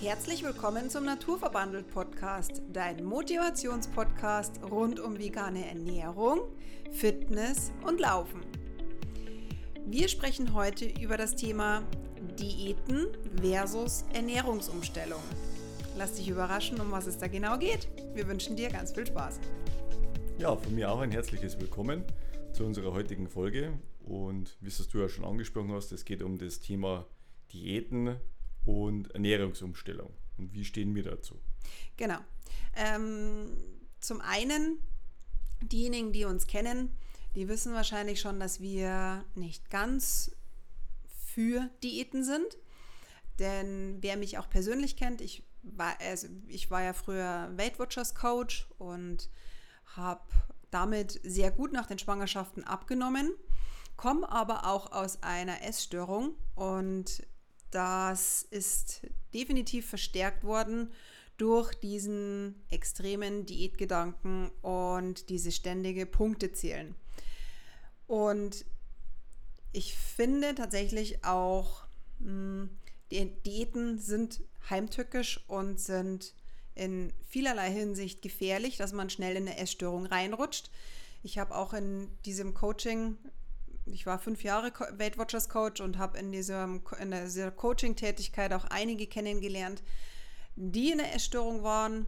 Herzlich willkommen zum Naturverbandelt Podcast, dein Motivationspodcast rund um vegane Ernährung, Fitness und Laufen. Wir sprechen heute über das Thema Diäten versus Ernährungsumstellung. Lass dich überraschen, um was es da genau geht. Wir wünschen dir ganz viel Spaß. Ja, von mir auch ein herzliches Willkommen zu unserer heutigen Folge. Und wie es du ja schon angesprochen hast, es geht um das Thema Diäten und Ernährungsumstellung. Und wie stehen wir dazu? Genau. Ähm, zum einen, diejenigen, die uns kennen, die wissen wahrscheinlich schon, dass wir nicht ganz für Diäten sind. Denn wer mich auch persönlich kennt, ich war, also ich war ja früher Weight Watchers Coach und habe damit sehr gut nach den Schwangerschaften abgenommen, komme aber auch aus einer Essstörung und das ist definitiv verstärkt worden durch diesen extremen Diätgedanken und diese ständige Punktezählen. Und ich finde tatsächlich auch, hm, die Diäten sind heimtückisch und sind in vielerlei Hinsicht gefährlich, dass man schnell in eine Essstörung reinrutscht. Ich habe auch in diesem Coaching ich war fünf Jahre Weight Watchers Coach und habe in, in dieser Coaching-Tätigkeit auch einige kennengelernt, die eine Essstörung waren.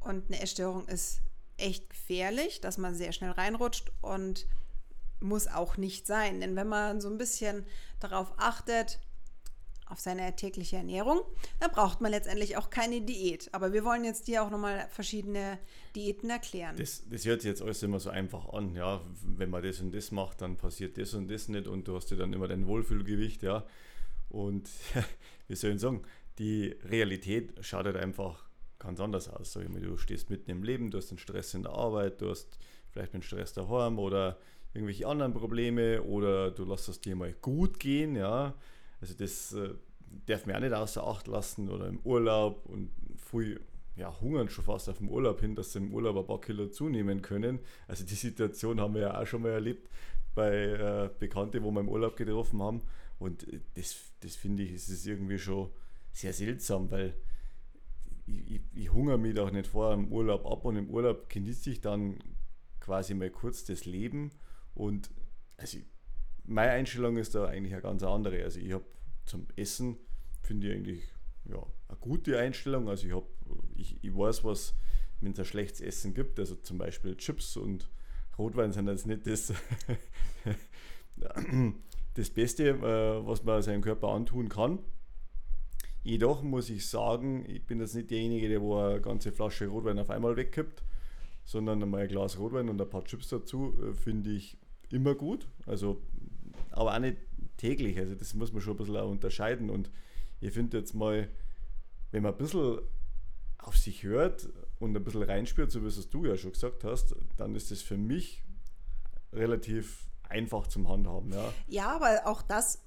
Und eine Essstörung ist echt gefährlich, dass man sehr schnell reinrutscht und muss auch nicht sein. Denn wenn man so ein bisschen darauf achtet, auf seine tägliche Ernährung, dann braucht man letztendlich auch keine Diät. Aber wir wollen jetzt dir auch nochmal verschiedene Diäten erklären. Das, das hört sich jetzt alles immer so einfach an, ja. Wenn man das und das macht, dann passiert das und das nicht und du hast ja dann immer dein Wohlfühlgewicht, ja. Und wie soll ich sagen, die Realität schaut halt einfach ganz anders aus. Sag ich mal, du stehst mitten im Leben, du hast einen Stress in der Arbeit, du hast vielleicht einen Stress daheim oder irgendwelche anderen Probleme oder du lässt es dir mal gut gehen, ja. Also das äh, darf man auch nicht außer Acht lassen oder im Urlaub und früh ja, hungern schon fast auf dem Urlaub hin, dass sie im Urlaub ein paar Kilo zunehmen können. Also die Situation haben wir ja auch schon mal erlebt bei äh, Bekannten, wo wir im Urlaub getroffen haben. Und äh, das, das finde ich, ist es irgendwie schon sehr seltsam, weil ich, ich, ich hungere mich doch nicht vor im Urlaub ab und im Urlaub genieße ich dann quasi mal kurz das Leben. Und also meine Einstellung ist da eigentlich eine ganz andere. Also ich habe zum Essen, finde ich eigentlich ja, eine gute Einstellung. Also ich, hab, ich, ich weiß, was, wenn es ein schlechtes Essen gibt, also zum Beispiel Chips und Rotwein sind jetzt nicht das, das Beste, äh, was man seinem Körper antun kann. Jedoch muss ich sagen, ich bin jetzt nicht derjenige, der wo eine ganze Flasche Rotwein auf einmal wegkippt, sondern einmal ein Glas Rotwein und ein paar Chips dazu, äh, finde ich immer gut. Also, aber auch nicht täglich. Also das muss man schon ein bisschen auch unterscheiden. Und ich finde jetzt mal, wenn man ein bisschen auf sich hört und ein bisschen reinspürt, so wie es du ja schon gesagt hast, dann ist das für mich relativ einfach zum Handhaben. Ja, ja aber auch das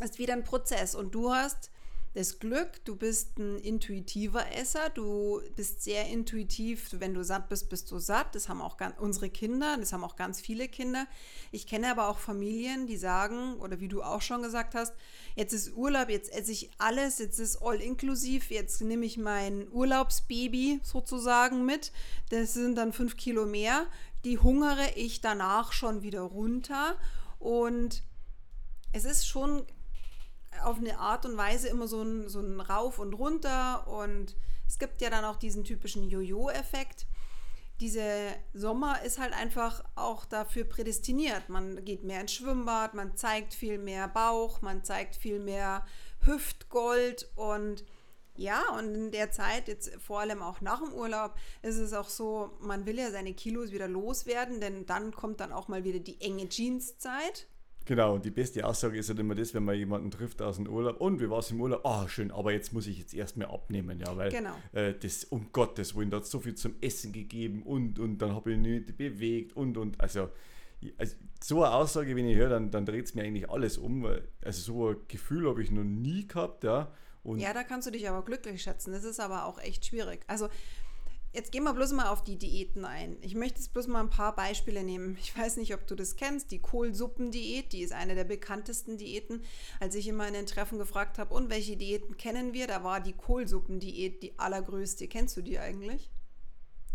ist wieder ein Prozess. Und du hast das Glück, du bist ein intuitiver Esser, du bist sehr intuitiv, wenn du satt bist, bist du satt. Das haben auch ganz, unsere Kinder, das haben auch ganz viele Kinder. Ich kenne aber auch Familien, die sagen, oder wie du auch schon gesagt hast, jetzt ist Urlaub, jetzt esse ich alles, jetzt ist all inklusiv, jetzt nehme ich mein Urlaubsbaby sozusagen mit. Das sind dann fünf Kilo mehr. Die hungere ich danach schon wieder runter. Und es ist schon auf eine Art und Weise immer so ein, so ein Rauf und Runter und es gibt ja dann auch diesen typischen Jojo-Effekt. Diese Sommer ist halt einfach auch dafür prädestiniert. Man geht mehr ins Schwimmbad, man zeigt viel mehr Bauch, man zeigt viel mehr Hüftgold und ja, und in der Zeit, jetzt vor allem auch nach dem Urlaub, ist es auch so, man will ja seine Kilos wieder loswerden, denn dann kommt dann auch mal wieder die enge Jeanszeit. Genau, und die beste Aussage ist halt immer das, wenn man jemanden trifft aus dem Urlaub. Und wie war es im Urlaub? Ah, oh, schön, aber jetzt muss ich jetzt erstmal abnehmen, ja, weil genau. äh, das, um Gottes Willen, da hat so viel zum Essen gegeben und, und dann habe ich nicht bewegt und, und, also, also so eine Aussage, wenn ich höre, dann, dann dreht es mir eigentlich alles um. Weil, also so ein Gefühl habe ich noch nie gehabt, ja. Und ja, da kannst du dich aber glücklich schätzen. Das ist aber auch echt schwierig. Also jetzt gehen wir bloß mal auf die Diäten ein. Ich möchte jetzt bloß mal ein paar Beispiele nehmen. Ich weiß nicht, ob du das kennst, die Kohlsuppendiät, die ist eine der bekanntesten Diäten. Als ich immer in den Treffen gefragt habe, und welche Diäten kennen wir, da war die Kohlsuppendiät die allergrößte. Kennst du die eigentlich?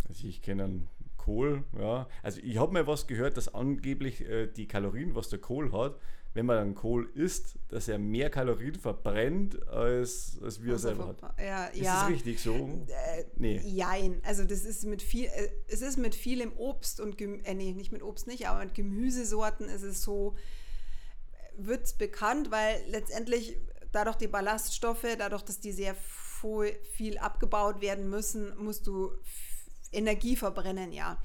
Also ich kenne einen Kohl, ja. Also ich habe mal was gehört, dass angeblich äh, die Kalorien, was der Kohl hat, wenn man dann Kohl isst, dass er mehr Kalorien verbrennt, als, als wir also selber hat. Ja, ist ja. das richtig so? Äh, nee. Jein. Also das ist mit viel, äh, es ist mit vielem Obst und Gemüse, äh, nee, nicht mit Obst nicht, aber mit Gemüsesorten ist es so, wird es bekannt, weil letztendlich dadurch die Ballaststoffe, dadurch, dass die sehr viel abgebaut werden müssen, musst du Energie verbrennen, ja.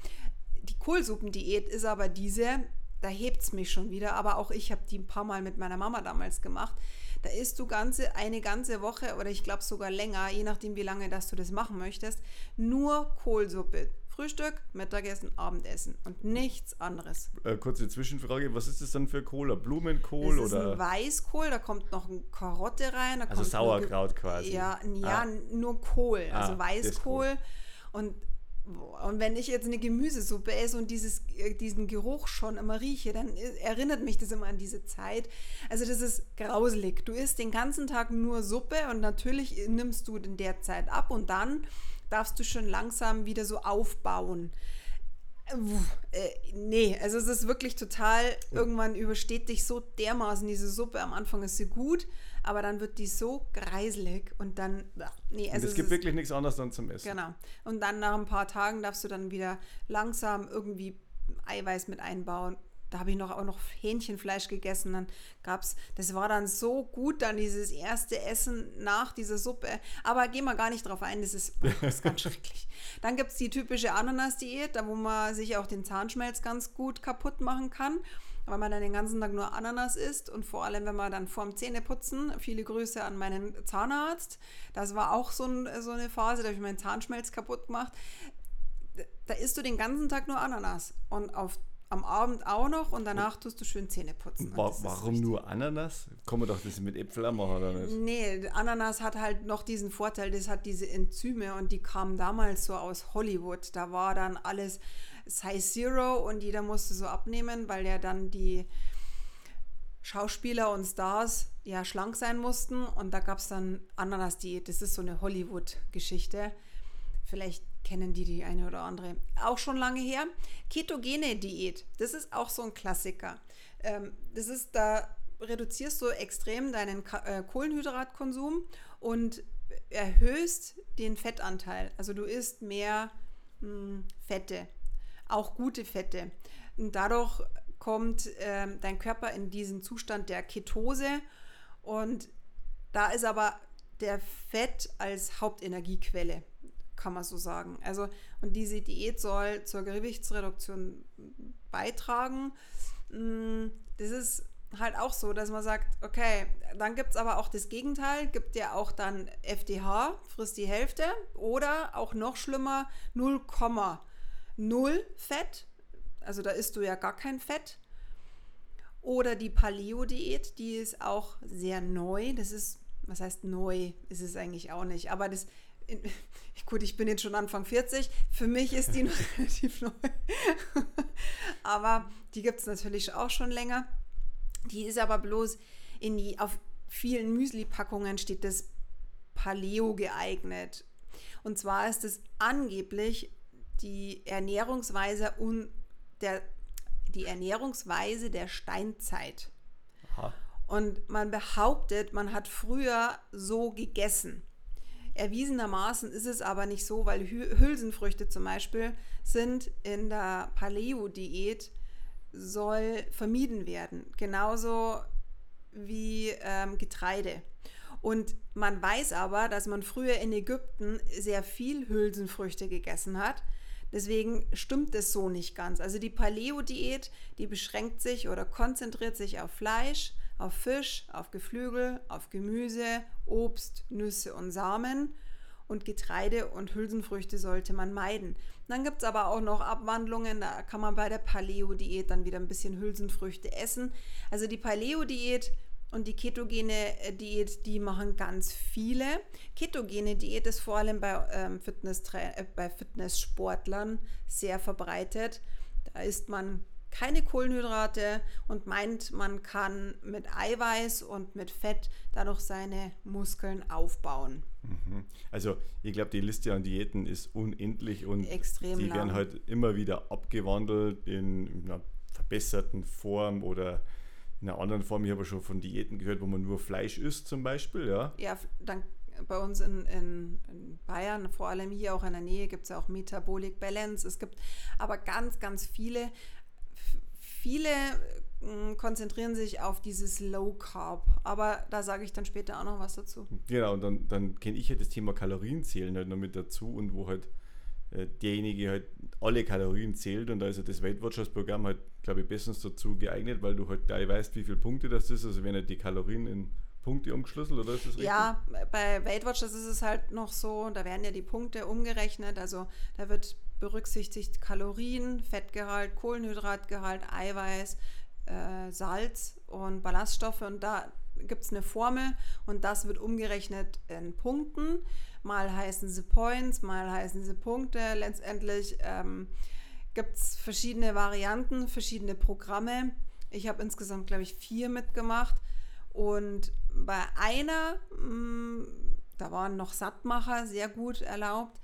Die Kohlsuppendiät ist aber diese, da hebt es mich schon wieder, aber auch ich habe die ein paar Mal mit meiner Mama damals gemacht. Da isst du ganze, eine ganze Woche oder ich glaube sogar länger, je nachdem wie lange dass du das machen möchtest, nur Kohlsuppe. Frühstück, Mittagessen, Abendessen und nichts anderes. Äh, kurze Zwischenfrage, was ist das dann für Kohl? Blumenkohl das oder? Ist ein Weißkohl, da kommt noch eine Karotte rein. also Sauerkraut quasi. Ja, ja ah. nur Kohl, also ah, Weißkohl. Und und wenn ich jetzt eine Gemüsesuppe esse und dieses, äh, diesen Geruch schon immer rieche, dann erinnert mich das immer an diese Zeit. Also das ist grauselig. Du isst den ganzen Tag nur Suppe und natürlich nimmst du in der Zeit ab und dann darfst du schon langsam wieder so aufbauen. Äh, nee, also es ist wirklich total, irgendwann übersteht dich so dermaßen diese Suppe. Am Anfang ist sie gut, aber dann wird die so greiselig und dann, nee, also. Und es gibt wirklich nichts anderes dann zum Essen. Genau. Und dann nach ein paar Tagen darfst du dann wieder langsam irgendwie Eiweiß mit einbauen da habe ich noch auch noch Hähnchenfleisch gegessen. Dann gab es, das war dann so gut, dann dieses erste Essen nach dieser Suppe. Aber gehen wir gar nicht drauf ein, das ist, das ist ganz schrecklich. Dann gibt es die typische Ananas-Diät, da wo man sich auch den Zahnschmelz ganz gut kaputt machen kann weil man dann den ganzen Tag nur Ananas isst und vor allem, wenn man dann vorm Zähneputzen, viele Grüße an meinen Zahnarzt, das war auch so, ein, so eine Phase, da habe ich meinen Zahnschmelz kaputt gemacht. Da isst du den ganzen Tag nur Ananas und auf am Abend auch noch und danach tust du schön Zähne putzen. Wa warum nur Ananas? Kann man doch das mit Äpfeln machen oder nicht? Nee, Ananas hat halt noch diesen Vorteil, das hat diese Enzyme und die kamen damals so aus Hollywood. Da war dann alles Size Zero und jeder musste so abnehmen, weil ja dann die Schauspieler und Stars ja schlank sein mussten und da gab es dann Ananas-Diät. Das ist so eine Hollywood-Geschichte. Vielleicht kennen die die eine oder andere. Auch schon lange her. Ketogene Diät, das ist auch so ein Klassiker. Ähm, das ist, da reduzierst du extrem deinen äh, Kohlenhydratkonsum und erhöhst den Fettanteil. Also du isst mehr hm, Fette, auch gute Fette. Und dadurch kommt ähm, dein Körper in diesen Zustand der Ketose und da ist aber der Fett als Hauptenergiequelle kann man so sagen. Also, und diese Diät soll zur Gewichtsreduktion beitragen. Mm, das ist halt auch so, dass man sagt, okay, dann gibt es aber auch das Gegenteil, gibt ja auch dann FDH, frisst die Hälfte oder auch noch schlimmer 0,0 Fett, also da isst du ja gar kein Fett. Oder die Paleo-Diät, die ist auch sehr neu. Das ist, was heißt neu, ist es eigentlich auch nicht, aber das in, gut, ich bin jetzt schon Anfang 40, für mich ist die noch relativ neu. aber die gibt es natürlich auch schon länger. Die ist aber bloß in die, auf vielen Müsli-Packungen steht das Paleo geeignet. Und zwar ist es angeblich die Ernährungsweise und der, die Ernährungsweise der Steinzeit. Aha. Und man behauptet, man hat früher so gegessen. Erwiesenermaßen ist es aber nicht so, weil Hülsenfrüchte zum Beispiel sind in der Paleo-Diät soll vermieden werden. Genauso wie ähm, Getreide. Und man weiß aber, dass man früher in Ägypten sehr viel Hülsenfrüchte gegessen hat. Deswegen stimmt es so nicht ganz. Also die Paleo-Diät, die beschränkt sich oder konzentriert sich auf Fleisch, auf Fisch, auf Geflügel, auf Gemüse, Obst, Nüsse und Samen und Getreide und Hülsenfrüchte sollte man meiden. Dann gibt es aber auch noch Abwandlungen, da kann man bei der Paleo-Diät dann wieder ein bisschen Hülsenfrüchte essen. Also die Paleo-Diät und die ketogene äh, Diät, die machen ganz viele. Ketogene Diät ist vor allem bei, ähm, Fitness, äh, bei Fitnesssportlern sehr verbreitet. Da isst man keine Kohlenhydrate und meint, man kann mit Eiweiß und mit Fett dadurch seine Muskeln aufbauen. Mhm. Also ich glaube, die Liste an Diäten ist unendlich und Extrem die lang. werden halt immer wieder abgewandelt in einer verbesserten Form oder in einer anderen Form. Ich habe schon von Diäten gehört, wo man nur Fleisch isst zum Beispiel. Ja, Ja, dann bei uns in, in, in Bayern, vor allem hier auch in der Nähe, gibt es ja auch Metabolic Balance. Es gibt aber ganz, ganz viele. Viele äh, konzentrieren sich auf dieses Low Carb, aber da sage ich dann später auch noch was dazu. Genau, und dann, dann kenne ich halt das Thema Kalorienzählen halt noch mit dazu und wo halt derjenige halt alle Kalorien zählt und da ist halt das Weight Watchers Programm halt, glaube ich, bestens dazu geeignet, weil du halt gleich weißt, wie viele Punkte das ist. Also werden halt die Kalorien in Punkte umgeschlüsselt, oder ist das richtig? Ja, bei Weight Watchers ist es halt noch so, da werden ja die Punkte umgerechnet, also da wird berücksichtigt Kalorien, Fettgehalt, Kohlenhydratgehalt, Eiweiß, äh, Salz und Ballaststoffe und da gibt es eine Formel und das wird umgerechnet in Punkten. Mal heißen sie Points, mal heißen sie Punkte. Letztendlich ähm, gibt es verschiedene Varianten, verschiedene Programme. Ich habe insgesamt, glaube ich, vier mitgemacht. Und bei einer, mh, da waren noch Sattmacher sehr gut erlaubt.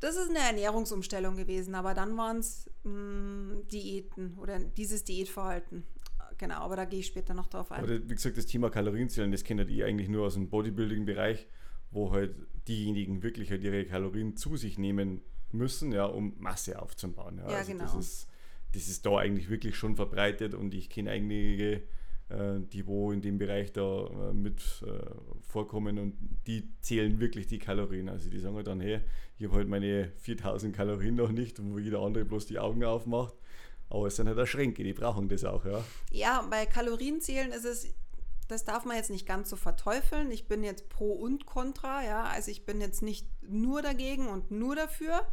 Das ist eine Ernährungsumstellung gewesen, aber dann waren es Diäten oder dieses Diätverhalten. Genau, aber da gehe ich später noch drauf ein. Aber wie gesagt, das Thema Kalorienzählen, das kennt ihr eigentlich nur aus dem Bodybuilding-Bereich, wo halt diejenigen wirklich halt ihre Kalorien zu sich nehmen müssen, ja, um Masse aufzubauen. Ja, Ja, also genau. Das ist, das ist da eigentlich wirklich schon verbreitet und ich kenne einige, äh, die wo in dem Bereich da äh, mit äh, vorkommen und die zählen wirklich die Kalorien. Also die sagen halt dann, hey, ich habe halt meine 4000 Kalorien noch nicht, wo jeder andere bloß die Augen aufmacht. Aber es sind halt auch Schränke, die brauchen das auch, ja. Ja, bei Kalorienzählen ist es, das darf man jetzt nicht ganz so verteufeln. Ich bin jetzt pro und contra, ja. Also ich bin jetzt nicht nur dagegen und nur dafür.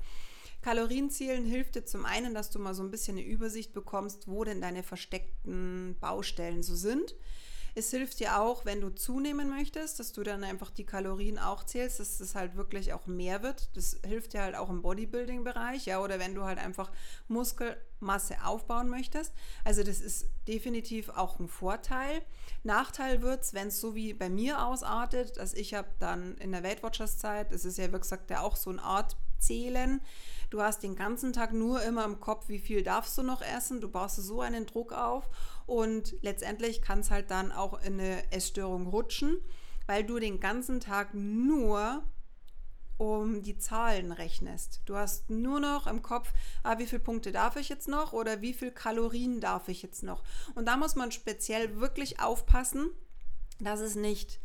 Kalorienzählen hilft dir zum einen, dass du mal so ein bisschen eine Übersicht bekommst, wo denn deine versteckten Baustellen so sind. Es hilft dir auch, wenn du zunehmen möchtest, dass du dann einfach die Kalorien auch zählst, dass es halt wirklich auch mehr wird. Das hilft dir halt auch im Bodybuilding-Bereich, ja, oder wenn du halt einfach Muskelmasse aufbauen möchtest. Also das ist definitiv auch ein Vorteil. Nachteil wird es, wenn es so wie bei mir ausartet, dass ich habe dann in der Weight Watchers Zeit, das ist ja wie gesagt ja auch so eine Art Zählen. Du hast den ganzen Tag nur immer im Kopf, wie viel darfst du noch essen. Du baust so einen Druck auf und letztendlich kann es halt dann auch in eine Essstörung rutschen, weil du den ganzen Tag nur um die Zahlen rechnest. Du hast nur noch im Kopf, ah, wie viele Punkte darf ich jetzt noch oder wie viel Kalorien darf ich jetzt noch. Und da muss man speziell wirklich aufpassen, dass es nicht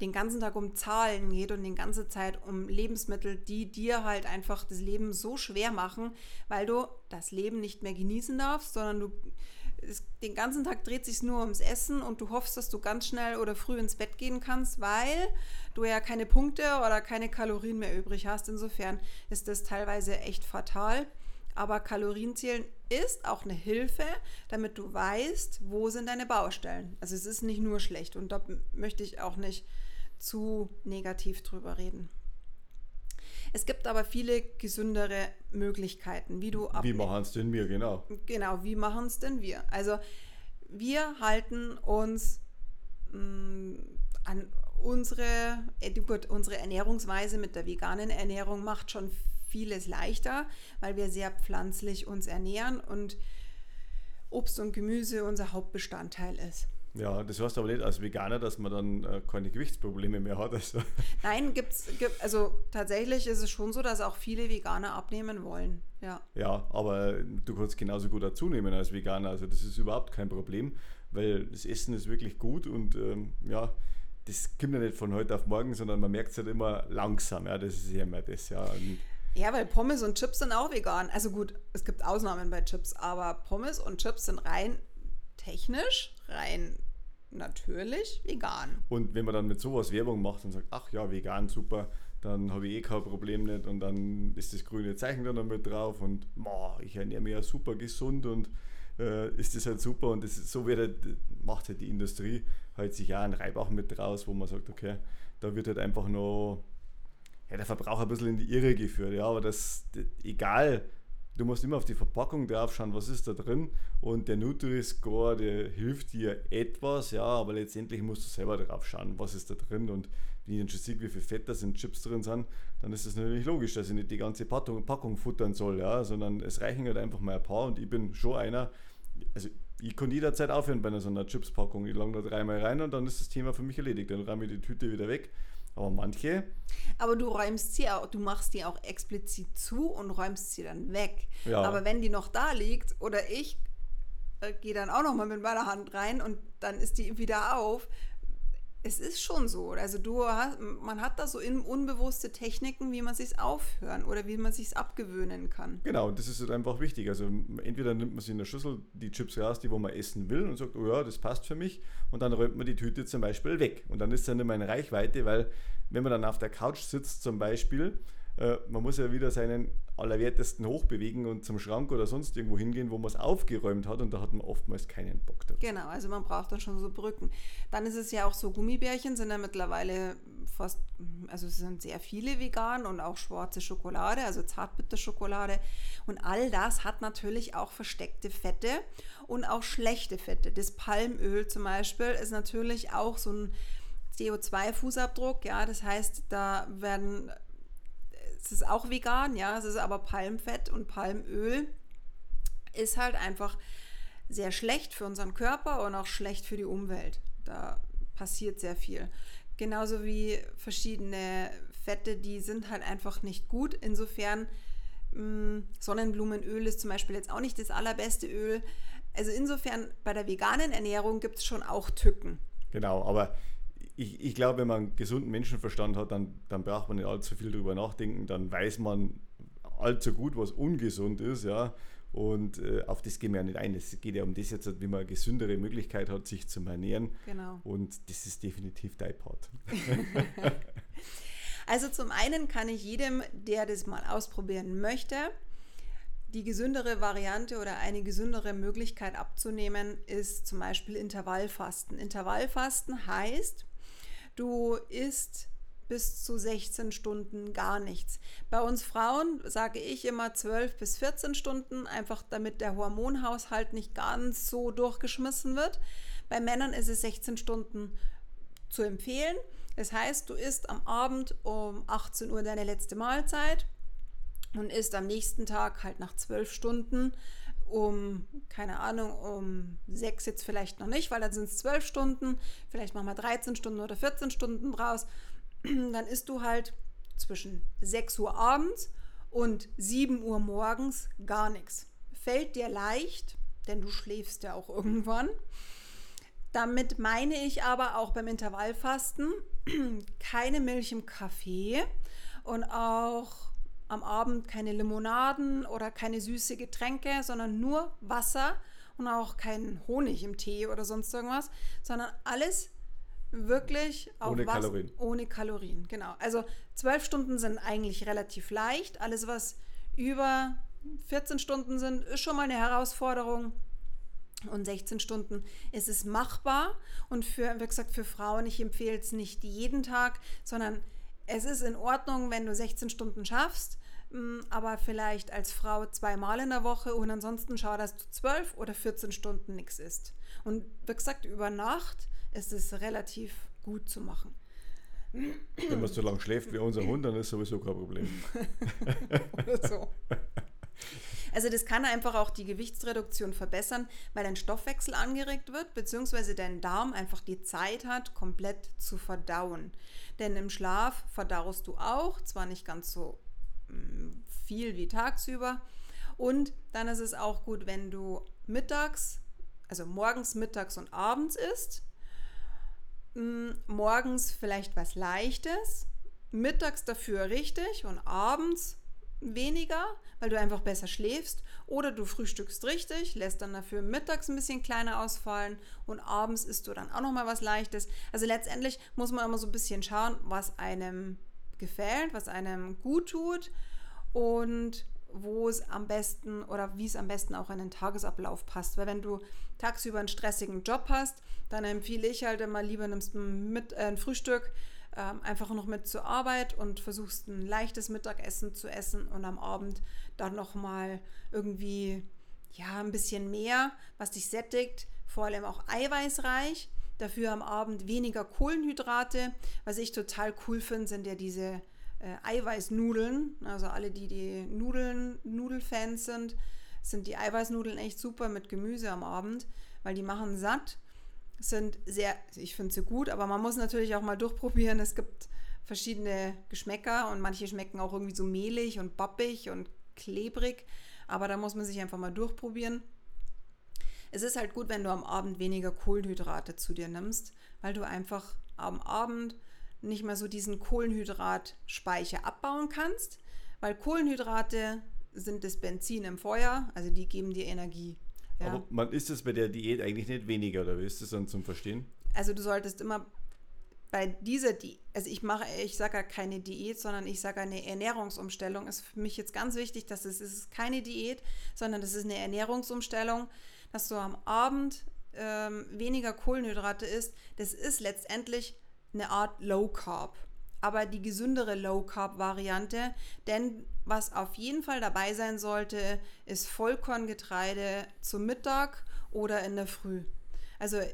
den ganzen Tag um Zahlen geht und die ganze Zeit um Lebensmittel, die dir halt einfach das Leben so schwer machen, weil du das Leben nicht mehr genießen darfst, sondern du es, den ganzen Tag dreht sich nur ums Essen und du hoffst, dass du ganz schnell oder früh ins Bett gehen kannst, weil du ja keine Punkte oder keine Kalorien mehr übrig hast. Insofern ist das teilweise echt fatal. Aber Kalorienzählen ist auch eine Hilfe, damit du weißt, wo sind deine Baustellen. Also es ist nicht nur schlecht und da möchte ich auch nicht zu negativ drüber reden. Es gibt aber viele gesündere Möglichkeiten, wie du Wie abnehmen machen es denn wir, genau. Genau, wie machen es denn wir? Also wir halten uns mh, an unsere, äh, gut, unsere Ernährungsweise mit der veganen Ernährung macht schon vieles leichter, weil wir sehr pflanzlich uns ernähren und Obst und Gemüse unser Hauptbestandteil ist. Ja, das heißt aber nicht als Veganer, dass man dann äh, keine Gewichtsprobleme mehr hat. Also, Nein, gibt's, gibt, also tatsächlich ist es schon so, dass auch viele Veganer abnehmen wollen. Ja. ja, aber du kannst genauso gut dazu nehmen als Veganer. Also das ist überhaupt kein Problem, weil das Essen ist wirklich gut und ähm, ja, das kommt ja nicht von heute auf morgen, sondern man merkt es halt immer langsam. Ja, das ist ja immer das. Ja, und Ja, weil Pommes und Chips sind auch vegan. Also gut, es gibt Ausnahmen bei Chips, aber Pommes und Chips sind rein technisch, rein natürlich vegan. Und wenn man dann mit sowas Werbung macht und sagt, ach ja, vegan, super, dann habe ich eh kein Problem nicht und dann ist das grüne Zeichen dann noch mit drauf und boah, ich ernähre mich ja super gesund und äh, ist das halt super und das ist, so wird halt, macht halt die Industrie halt sich auch einen Reibach mit raus, wo man sagt, okay, da wird halt einfach nur ja, der Verbraucher ein bisschen in die Irre geführt. Ja, aber das, das egal, du musst immer auf die Verpackung drauf schauen, was ist da drin und der Nutri-Score, der hilft dir etwas, ja, aber letztendlich musst du selber drauf schauen, was ist da drin und wenn ich dann schon sehe, wie viel Fett da sind, Chips drin sind, dann ist es natürlich logisch, dass ich nicht die ganze Packung, Packung futtern soll, ja, sondern es reichen halt einfach mal ein paar und ich bin schon einer, also ich kann jederzeit aufhören bei einer so einer Chips-Packung. Ich lange da dreimal rein und dann ist das Thema für mich erledigt. Dann räume ich die Tüte wieder weg. Aber manche. Aber du räumst sie auch, du machst die auch explizit zu und räumst sie dann weg. Ja. Aber wenn die noch da liegt oder ich äh, gehe dann auch noch mal mit meiner Hand rein und dann ist die wieder auf, es ist schon so. Also du hast, man hat da so unbewusste Techniken, wie man sich aufhören oder wie man sich abgewöhnen kann. Genau, und das ist halt einfach wichtig. Also entweder nimmt man sich in der Schüssel die Chips raus, die wo man essen will und sagt, oh ja, das passt für mich. Und dann räumt man die Tüte zum Beispiel weg. Und dann ist es dann immer in Reichweite, weil wenn man dann auf der Couch sitzt zum Beispiel, äh, man muss ja wieder seinen Allerwertesten hochbewegen und zum Schrank oder sonst irgendwo hingehen, wo man es aufgeräumt hat und da hat man oftmals keinen Bock dazu. Genau, also man braucht dann schon so Brücken. Dann ist es ja auch so, Gummibärchen sind ja mittlerweile fast, also es sind sehr viele vegan und auch schwarze Schokolade, also Zartbitterschokolade und all das hat natürlich auch versteckte Fette und auch schlechte Fette. Das Palmöl zum Beispiel ist natürlich auch so ein CO2-Fußabdruck, ja, das heißt, da werden es ist auch vegan, ja, es ist aber Palmfett und Palmöl ist halt einfach sehr schlecht für unseren Körper und auch schlecht für die Umwelt. Da passiert sehr viel. Genauso wie verschiedene Fette, die sind halt einfach nicht gut. Insofern mh, mm, Sonnenblumenöl ist zum Beispiel jetzt auch nicht das allerbeste Öl. Also insofern bei der veganen Ernährung gibt es schon auch Tücken. Genau, aber ich, ich glaube, wenn man einen gesunden Menschenverstand hat, dann, dann braucht man nicht allzu viel darüber nachdenken. Dann weiß man allzu gut, was ungesund ist, ja. Und äh, auf das gehen wir ja nicht ein. Es geht ja um das jetzt, wie man eine gesündere Möglichkeit hat, sich zu ernähren. Genau. Und das ist definitiv dein Part. also zum einen kann ich jedem, der das mal ausprobieren möchte, die gesündere Variante oder eine gesündere Möglichkeit abzunehmen, ist zum Beispiel Intervallfasten. Intervallfasten heißt, du isst bis zu 16 Stunden gar nichts. Bei uns Frauen sage ich immer 12 bis 14 Stunden, einfach damit der Hormonhaushalt nicht ganz so durchgeschmissen wird. Bei Männern ist es 16 Stunden zu empfehlen. Das heißt, du isst am Abend um 18 Uhr deine letzte Mahlzeit und isst am nächsten Tag halt nach 12 Stunden um, keine Ahnung, um sechs jetzt vielleicht noch nicht, weil dann sind es zwölf Stunden, vielleicht machen wir 13 Stunden oder 14 Stunden draus. Dann isst du halt zwischen 6 Uhr abends und 7 Uhr morgens gar nichts. Fällt dir leicht, denn du schläfst ja auch irgendwann. Damit meine ich aber auch beim Intervallfasten keine Milch im Kaffee und auch am Abend keine Limonaden oder keine süße Getränke, sondern nur Wasser und auch keinen Honig im Tee oder sonst irgendwas, sondern alles wirklich auf ohne Wasser, Kalorien. Ohne Kalorien, genau. Also zwölf Stunden sind eigentlich relativ leicht. Alles, was über 14 Stunden sind, ist schon mal eine Herausforderung. Und 16 Stunden ist es machbar. Und für, wie gesagt, für Frauen, ich empfehle es nicht jeden Tag, sondern es ist in Ordnung, wenn du 16 Stunden schaffst. Mm, aber vielleicht als Frau zweimal in der Woche und ansonsten schau, dass du zwölf oder 14 Stunden nichts isst. Und wie gesagt, über Nacht ist es relativ gut zu machen. Wenn man so lange schläft wie unser Hund, dann ist sowieso kein Problem. oder so. Also das kann einfach auch die Gewichtsreduktion verbessern, weil dein Stoffwechsel angeregt wird, beziehungsweise dein Darm einfach die Zeit hat, komplett zu verdauen. Denn im Schlaf verdaust du auch, zwar nicht ganz so viel wie tagsüber. Und dann ist es auch gut, wenn du mittags, also morgens, mittags und abends isst. Mm, morgens vielleicht was Leichtes, mittags dafür richtig und abends weniger, weil du einfach besser schläfst. Oder du frühstückst richtig, lässt dann dafür mittags ein bisschen kleiner ausfallen und abends isst du dann auch nochmal was Leichtes. Also letztendlich muss man immer so ein bisschen schauen, was einem gefällt, was einem gut tut und wo es am besten oder wie es am besten auch in den Tagesablauf passt. Weil wenn du tagsüber einen stressigen Job hast, dann empfehle ich halt immer lieber nimmst mit, äh, ein Frühstück ähm, einfach noch mit zur Arbeit und versuchst ein leichtes Mittagessen zu essen und am Abend dann nochmal irgendwie ja ein bisschen mehr, was dich sättigt, vor allem auch eiweißreich. Dafür am Abend weniger Kohlenhydrate. Was ich total cool finde, sind ja diese äh, Eiweißnudeln. Also alle, die die Nudeln, Nudelfans sind, sind die Eiweißnudeln echt super mit Gemüse am Abend, weil die machen satt, sind sehr, ich finde sie gut, aber man muss natürlich auch mal durchprobieren. Es gibt verschiedene Geschmäcker und manche schmecken auch irgendwie so mehlig und bappig und klebrig, aber da muss man sich einfach mal durchprobieren. Es ist halt gut, wenn du am Abend weniger Kohlenhydrate zu dir nimmst, weil du einfach am Abend nicht mehr so diesen Kohlenhydratspeicher abbauen kannst, weil Kohlenhydrate sind das Benzin im Feuer, also die geben dir Energie. Ja. Aber man ist es bei der Diät eigentlich nicht weniger, oder wie ist das dann zum Verstehen? Also du solltest immer bei dieser Diät, also ich mache, ich sage ja keine Diät, sondern ich sage eine Ernährungsumstellung. Ist für mich jetzt ganz wichtig, dass es, es ist keine Diät, sondern das ist eine Ernährungsumstellung, dass du am Abend ähm, weniger Kohlenhydrate isst. Das ist letztendlich eine Art Low Carb, aber die gesündere Low Carb Variante, denn was auf jeden Fall dabei sein sollte, ist Vollkorngetreide zum Mittag oder in der Früh. Also äh,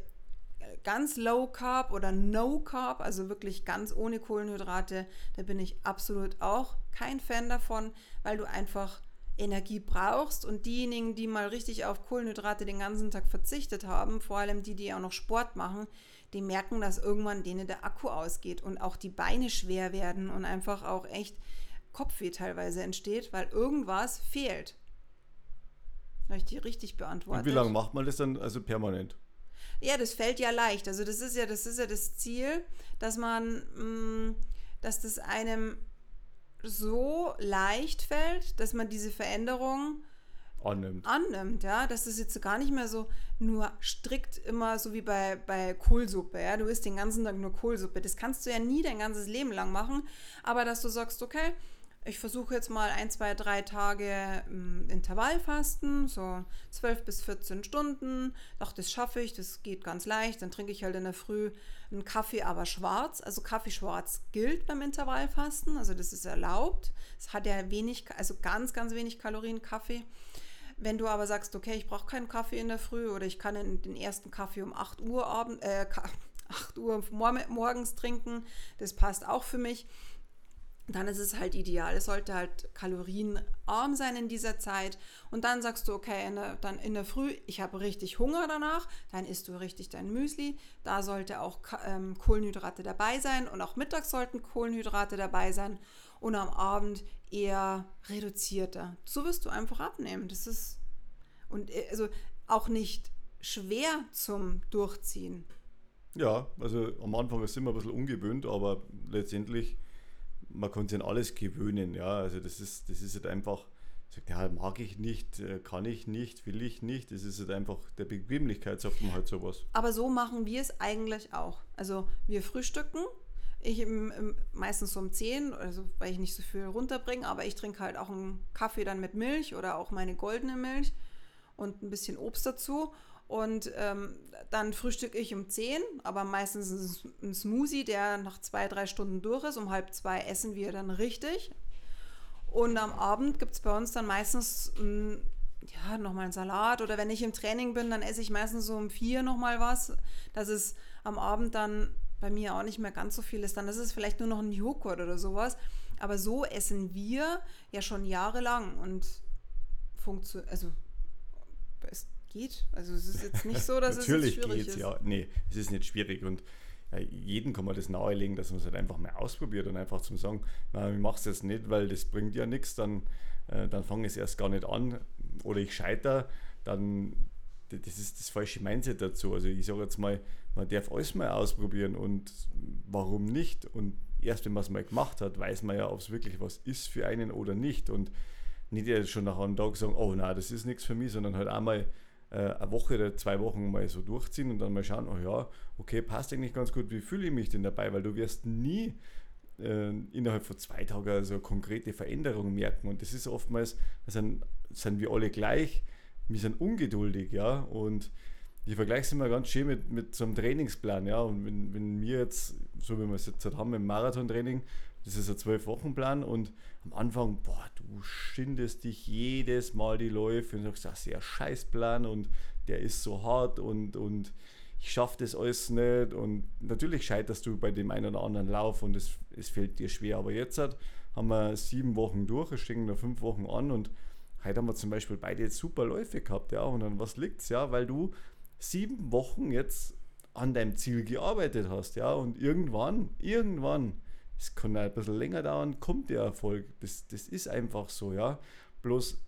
ganz Low Carb oder No Carb, also wirklich ganz ohne Kohlenhydrate, da bin ich absolut auch kein Fan davon, weil du einfach Energie brauchst und diejenigen, die mal richtig auf Kohlenhydrate den ganzen Tag verzichtet haben, vor allem die, die auch noch Sport machen, die merken, dass irgendwann denen der Akku ausgeht und auch die Beine schwer werden und einfach auch echt Kopfweh teilweise entsteht, weil irgendwas fehlt. Habe ich die richtig beantwortet? Und wie lange macht man das dann also permanent? Ja, das fällt ja leicht. Also das ist ja das ist ja das Ziel, dass man, mh, mm, dass das einem so leicht fällt, dass man diese Veränderung annimmt. annimmt, ja, dass das jetzt gar nicht mehr so nur strikt immer so wie bei, bei Kohlsuppe, ja, du isst den ganzen Tag nur Kohlsuppe, das kannst du ja nie dein ganzes Leben lang machen, aber dass du sagst, okay, ich versuche jetzt mal ein, zwei, drei Tage ähm, Intervallfasten, so 12 bis 14 Stunden. Doch, das schaffe ich, das geht ganz leicht. Dann trinke ich halt in der Früh einen Kaffee, aber schwarz. Also Kaffee schwarz gilt beim Intervallfasten, also das ist erlaubt. Es hat ja wenig, also ganz, ganz wenig Kalorien Kaffee. Wenn du aber sagst, okay, ich brauche keinen Kaffee in der Früh oder ich kann den ersten Kaffee um 8 Uhr, Abend, äh, 8 Uhr morgens trinken, das passt auch für mich dann ist es halt ideal. Es sollte halt kalorienarm sein in dieser Zeit. Und dann sagst du, okay, in der, dann in der Früh, ich habe richtig Hunger danach, dann isst du richtig dein Müsli. Da sollte auch ähm, Kohlenhydrate dabei sein und auch mittags sollten Kohlenhydrate dabei sein und am Abend eher reduzierter. So wirst du einfach abnehmen. Das ist und äh, also auch nicht schwer zum Durchziehen. Ja, also am Anfang ist es immer ein bisschen ungewöhnt, aber letztendlich man kann sich an alles gewöhnen. Ja, also das ist, das ist halt einfach, sagt, ja, mag ich nicht, äh, kann ich nicht, will ich nicht. Das ist halt einfach der Bequemlichkeit, sagt man halt sowas. Aber so machen wir es eigentlich auch. Also wir frühstücken. Ich im, im, meistens um 10, also weil ich nicht so viel runterbringe, aber ich trinke halt auch einen Kaffee dann mit Milch oder auch meine goldene Milch und ein bisschen Obst dazu. Und ähm, dann frühstücke ich um 10, aber meistens ein Smoothie, der nach zwei, drei Stunden durch ist. Um halb zwei essen wir dann richtig. Und am Abend gibt es bei uns dann meistens ja, nochmal einen Salat. Oder wenn ich im Training bin, dann esse ich meistens so um vier nochmal was. Dass es am Abend dann bei mir auch nicht mehr ganz so viel ist. Dann ist es vielleicht nur noch ein Joghurt oder sowas. Aber so essen wir ja schon jahrelang und funktioniert, also es geht. Also es ist jetzt nicht so, dass Natürlich es schwierig geht's, ist. ja. Nee, es ist nicht schwierig und ja, jedem kann man das nahelegen, dass man es halt einfach mal ausprobiert und einfach zum sagen, na, ich mache es jetzt nicht, weil das bringt ja nichts, dann, äh, dann fange ich es erst gar nicht an oder ich scheitere, dann das ist das falsche Mindset dazu. Also ich sage jetzt mal, man darf alles mal ausprobieren und warum nicht? Und erst wenn man es mal gemacht hat, weiß man ja, ob es wirklich was ist für einen oder nicht. Und nicht jetzt schon nach einem Tag sagen, oh nein, das ist nichts für mich, sondern halt einmal äh, eine Woche oder zwei Wochen mal so durchziehen und dann mal schauen, oh ja, okay, passt eigentlich ganz gut, wie fühle ich mich denn dabei? Weil du wirst nie äh, innerhalb von zwei Tagen also konkrete Veränderungen merken. Und das ist oftmals, sind, sind wir alle gleich, wir sind ungeduldig, ja. Und ich vergleiche es immer ganz schön mit, mit so einem Trainingsplan, ja. Und wenn, wenn wir jetzt, so wie wir es jetzt halt haben im Marathontraining, das ist ein Zwölf-Wochen-Plan und am Anfang, boah, du schindest dich jedes Mal die Läufe und sagst, das ist ja Scheißplan und der ist so hart und, und ich schaffe das alles nicht und natürlich scheiterst du bei dem einen oder anderen Lauf und es, es fällt dir schwer. Aber jetzt hat, haben wir sieben Wochen durch, es stehen noch fünf Wochen an und heute haben wir zum Beispiel beide jetzt super Läufe gehabt, ja. Und dann was liegt es, ja, weil du sieben Wochen jetzt an deinem Ziel gearbeitet hast, ja. Und irgendwann, irgendwann, es kann ein bisschen länger dauern, kommt der Erfolg. Das, das ist einfach so, ja. Bloß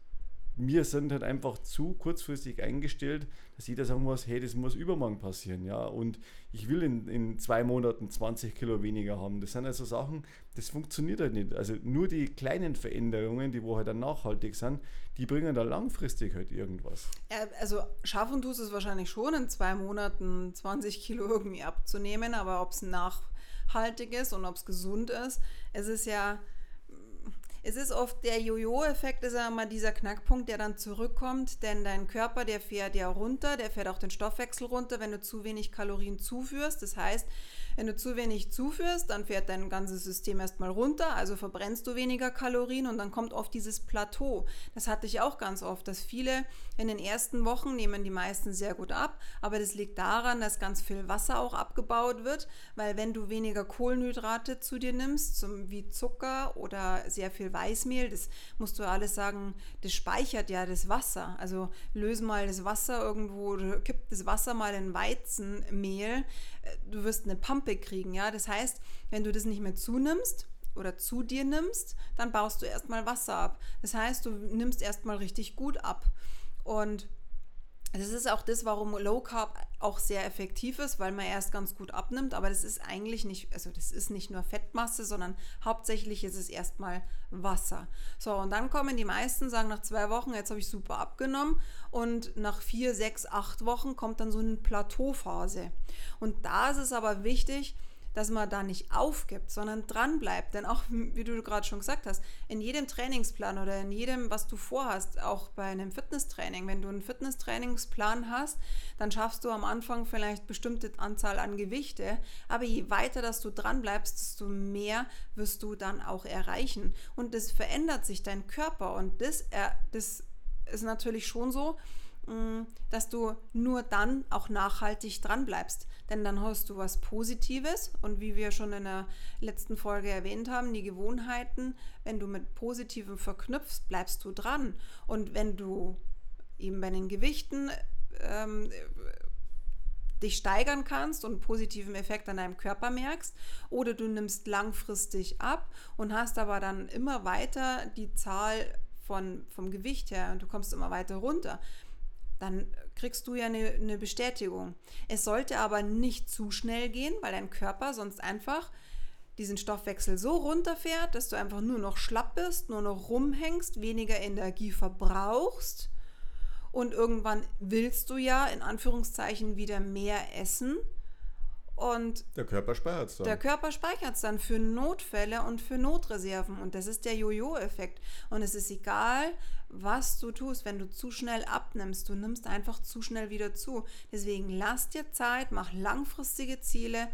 wir sind halt einfach zu kurzfristig eingestellt, dass jeder sagen muss, hey, das muss übermorgen passieren, ja, und ich will in, in zwei Monaten 20 Kilo weniger haben. Das sind also Sachen, das funktioniert halt nicht. Also nur die kleinen Veränderungen, die wo halt dann nachhaltig sind, die bringen da langfristig halt irgendwas. Also schaffen tust es wahrscheinlich schon, in zwei Monaten 20 Kilo irgendwie abzunehmen, aber ob es nachhaltig ist und ob es gesund ist, es ist ja es ist oft der Jojo-Effekt, ist ja immer dieser Knackpunkt, der dann zurückkommt, denn dein Körper, der fährt ja runter, der fährt auch den Stoffwechsel runter, wenn du zu wenig Kalorien zuführst. Das heißt, wenn du zu wenig zuführst, dann fährt dein ganzes System erstmal runter, also verbrennst du weniger Kalorien und dann kommt oft dieses Plateau. Das hatte ich auch ganz oft, dass viele in den ersten Wochen nehmen die meisten sehr gut ab, aber das liegt daran, dass ganz viel Wasser auch abgebaut wird, weil wenn du weniger Kohlenhydrate zu dir nimmst, zum, wie Zucker oder sehr viel Weißmehl, das musst du alles sagen, das speichert ja das Wasser. Also löse mal das Wasser irgendwo, kipp das Wasser mal in Weizenmehl, du wirst eine Pampe kriegen, ja. Das heißt, wenn du das nicht mehr zunimmst oder zu dir nimmst, dann baust du erstmal Wasser ab. Das heißt, du nimmst erstmal richtig gut ab. Und das ist auch das, warum Low Carb auch sehr effektiv ist, weil man erst ganz gut abnimmt, aber das ist eigentlich nicht, also das ist nicht nur Fettmasse, sondern hauptsächlich ist es erstmal Wasser. So, und dann kommen die meisten, sagen nach zwei Wochen, jetzt habe ich super abgenommen und nach vier, sechs, acht Wochen kommt dann so eine Plateauphase. Und da ist es aber wichtig, dass man da nicht aufgibt, sondern dran bleibt. Denn auch, wie du gerade schon gesagt hast, in jedem Trainingsplan oder in jedem, was du vorhast, auch bei einem Fitnesstraining, wenn du einen Fitnesstrainingsplan hast, dann schaffst du am Anfang vielleicht bestimmte Anzahl an Gewichte, aber je weiter, dass du dran bleibst, desto mehr wirst du dann auch erreichen. Und das verändert sich dein Körper und das, das ist natürlich schon so, dass du nur dann auch nachhaltig dran bleibst denn dann hast du was Positives und wie wir schon in der letzten Folge erwähnt haben, die Gewohnheiten, wenn du mit Positivem verknüpfst, bleibst du dran. Und wenn du eben bei den Gewichten ähm, dich steigern kannst und positiven Effekt an deinem Körper merkst oder du nimmst langfristig ab und hast aber dann immer weiter die Zahl von, vom Gewicht her und du kommst immer weiter runter, dann kriegst du ja eine, eine Bestätigung. Es sollte aber nicht zu schnell gehen, weil dein Körper sonst einfach diesen Stoffwechsel so runterfährt, dass du einfach nur noch schlapp bist, nur noch rumhängst, weniger Energie verbrauchst und irgendwann willst du ja in Anführungszeichen wieder mehr essen und der Körper speichert es dann. Der Körper speichert es dann für Notfälle und für Notreserven. Und das ist der Jojo-Effekt. Und es ist egal, was du tust, wenn du zu schnell abnimmst. Du nimmst einfach zu schnell wieder zu. Deswegen lass dir Zeit, mach langfristige Ziele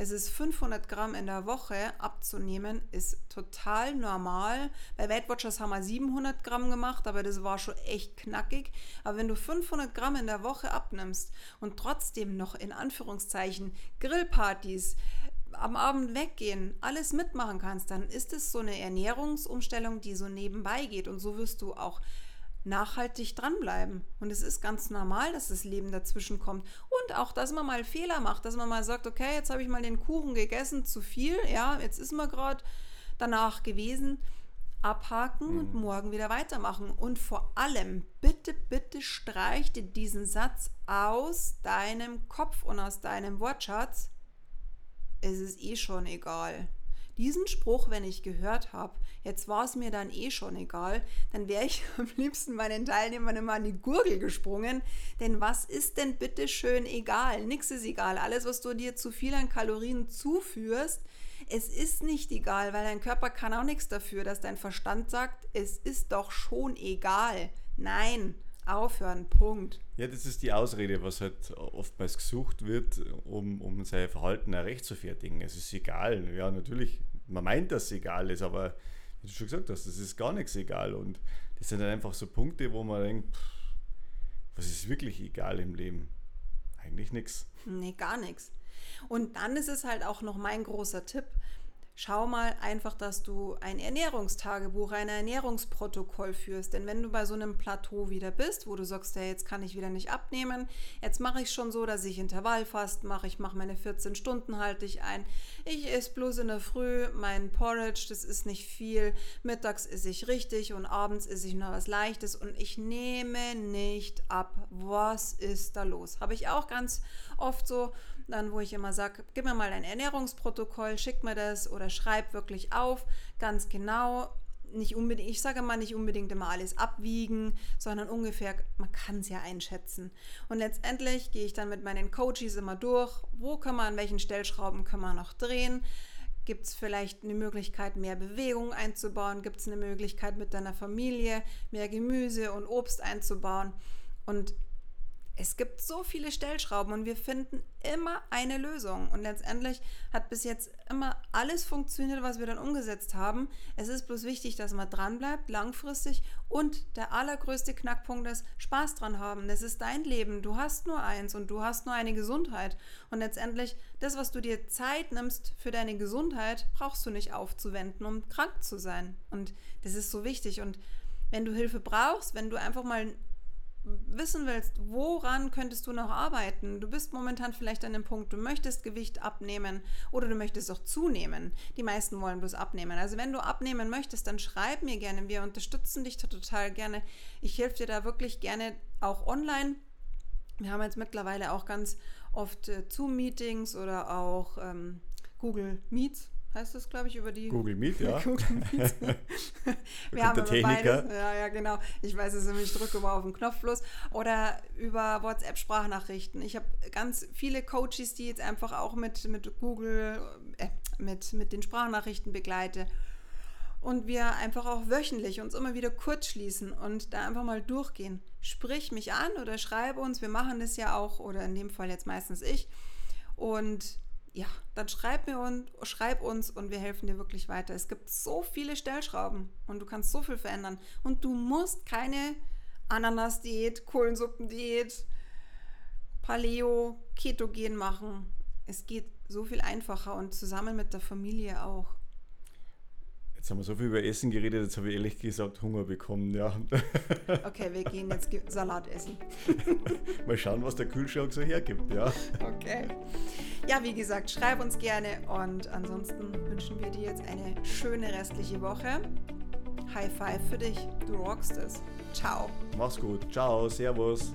es ist 500 Gramm in der Woche abzunehmen, ist total normal. Bei Weight Watchers haben wir 700 Gramm gemacht, aber das war schon echt knackig. Aber wenn du 500 Gramm in der Woche abnimmst und trotzdem noch in Anführungszeichen Grillpartys, am Abend weggehen, alles mitmachen kannst, dann ist es so eine Ernährungsumstellung, die so nebenbei geht. Und so wirst du auch nachhaltig dranbleiben. Und es ist ganz normal, dass das Leben dazwischen kommt. Und auch, dass man mal Fehler macht, dass man mal sagt, okay, jetzt habe ich mal den Kuchen gegessen, zu viel, ja, jetzt ist man gerade danach gewesen. Abhaken mhm. und morgen wieder weitermachen. Und vor allem, bitte, bitte streich dir diesen Satz aus deinem Kopf und aus deinem Wortschatz. Es ist eh schon egal diesen Spruch, wenn ich gehört habe, jetzt war es mir dann eh schon egal, dann wäre ich am liebsten meinen Teilnehmern immer an die Gurgel gesprungen. Denn was ist denn bitte schön egal? Nix ist egal. Alles, was du dir zu viel an Kalorien zuführst, Es ist nicht egal, weil dein Körper kann auch nichts dafür, dass dein Verstand sagt, es ist doch schon egal. Nein, aufhören, Punkt. Ja, das ist die Ausrede, was halt oftmals gesucht wird, um, um sein Verhalten recht zu fertigen. Es ist egal. Ja, natürlich, man meint, dass es egal ist, aber wie du schon gesagt hast, das ist gar nichts egal. Und das sind dann einfach so Punkte, wo man denkt, pff, was ist wirklich egal im Leben? Eigentlich nichts. Nee, gar nichts. Und dann ist es halt auch noch mein großer Tipp. Schau mal einfach, dass du ein Ernährungstagebuch, ein Ernährungsprotokoll führst. Denn wenn du bei so einem Plateau wieder bist, wo du sagst, ja, jetzt kann ich wieder nicht abnehmen, jetzt mache ich schon so, dass ich Intervallfast mache, ich mache meine 14 Stunden, halte ich ein. Ich esse bloß in der Früh mein Porridge, das ist nicht viel. Mittags esse ich richtig und abends esse ich noch was Leichtes und ich nehme nicht ab. Was ist da los? Habe ich auch ganz oft so dann wo ich immer sage, gib mir mal ein Ernährungsprotokoll, schick mir das oder schreib wirklich auf, ganz genau. Nicht unbedingt, ich sage mal nicht unbedingt immer alles abwiegen, sondern ungefähr, man kann es ja einschätzen. Und letztendlich gehe ich dann mit meinen Coaches immer durch, wo kann man, an welchen Stellschrauben kann man noch drehen. Gibt es vielleicht eine Möglichkeit, mehr Bewegung einzubauen? Gibt es eine Möglichkeit, mit deiner Familie mehr Gemüse und Obst einzubauen? Und es gibt so viele Stellschrauben und wir finden immer eine Lösung. Und letztendlich hat bis jetzt immer alles funktioniert, was wir dann umgesetzt haben. Es ist bloß wichtig, dass man dran bleibt, langfristig. Und der allergrößte Knackpunkt ist Spaß dran haben. Das ist dein Leben. Du hast nur eins und du hast nur eine Gesundheit. Und letztendlich, das, was du dir Zeit nimmst für deine Gesundheit, brauchst du nicht aufzuwenden, um krank zu sein. Und das ist so wichtig. Und wenn du Hilfe brauchst, wenn du einfach mal wissen willst, woran könntest du noch arbeiten? Du bist momentan vielleicht an dem Punkt, du möchtest Gewicht abnehmen oder du möchtest auch zunehmen. Die meisten wollen bloß abnehmen. Also wenn du abnehmen möchtest, dann schreib mir gerne. Wir unterstützen dich total gerne. Ich helfe dir da wirklich gerne auch online. Wir haben jetzt mittlerweile auch ganz oft äh, Zoom-Meetings oder auch ähm, Google Meets heißt das, glaube ich, über die Google Meet, ja. Google Meet. Wir haben der beides. Ja, ja, genau. Ich weiß es nämlich, ich drücke immer auf den Knopf bloß. Oder über WhatsApp-Sprachnachrichten. Ich habe ganz viele Coaches, die jetzt einfach auch mit, mit Google, äh, mit, mit den Sprachnachrichten begleite. Und wir einfach auch wöchentlich uns immer wieder kurz schließen und da einfach mal durchgehen. Sprich mich an oder schreibe uns. Wir machen das ja auch, oder in dem Fall jetzt meistens ich. Und ja, dann schreib mir und schreib uns und wir helfen dir wirklich weiter. Es gibt so viele Stellschrauben und du kannst so viel verändern. Und du musst keine Ananas-Diät, Kohlensuppen-Diät, Paleo, Ketogen machen. Es geht so viel einfacher und zusammen mit der Familie auch. Jetzt haben wir so viel über Essen geredet, jetzt habe ich ehrlich gesagt Hunger bekommen, ja. Okay, wir gehen jetzt Salat essen. Mal schauen, was der Kühlschrank so hergibt, ja. Okay. Ja, wie gesagt, schreib uns gerne und ansonsten wünschen wir dir jetzt eine schöne restliche Woche. High Five für dich, du rockst es. Ciao. Mach's gut. Ciao, Servus.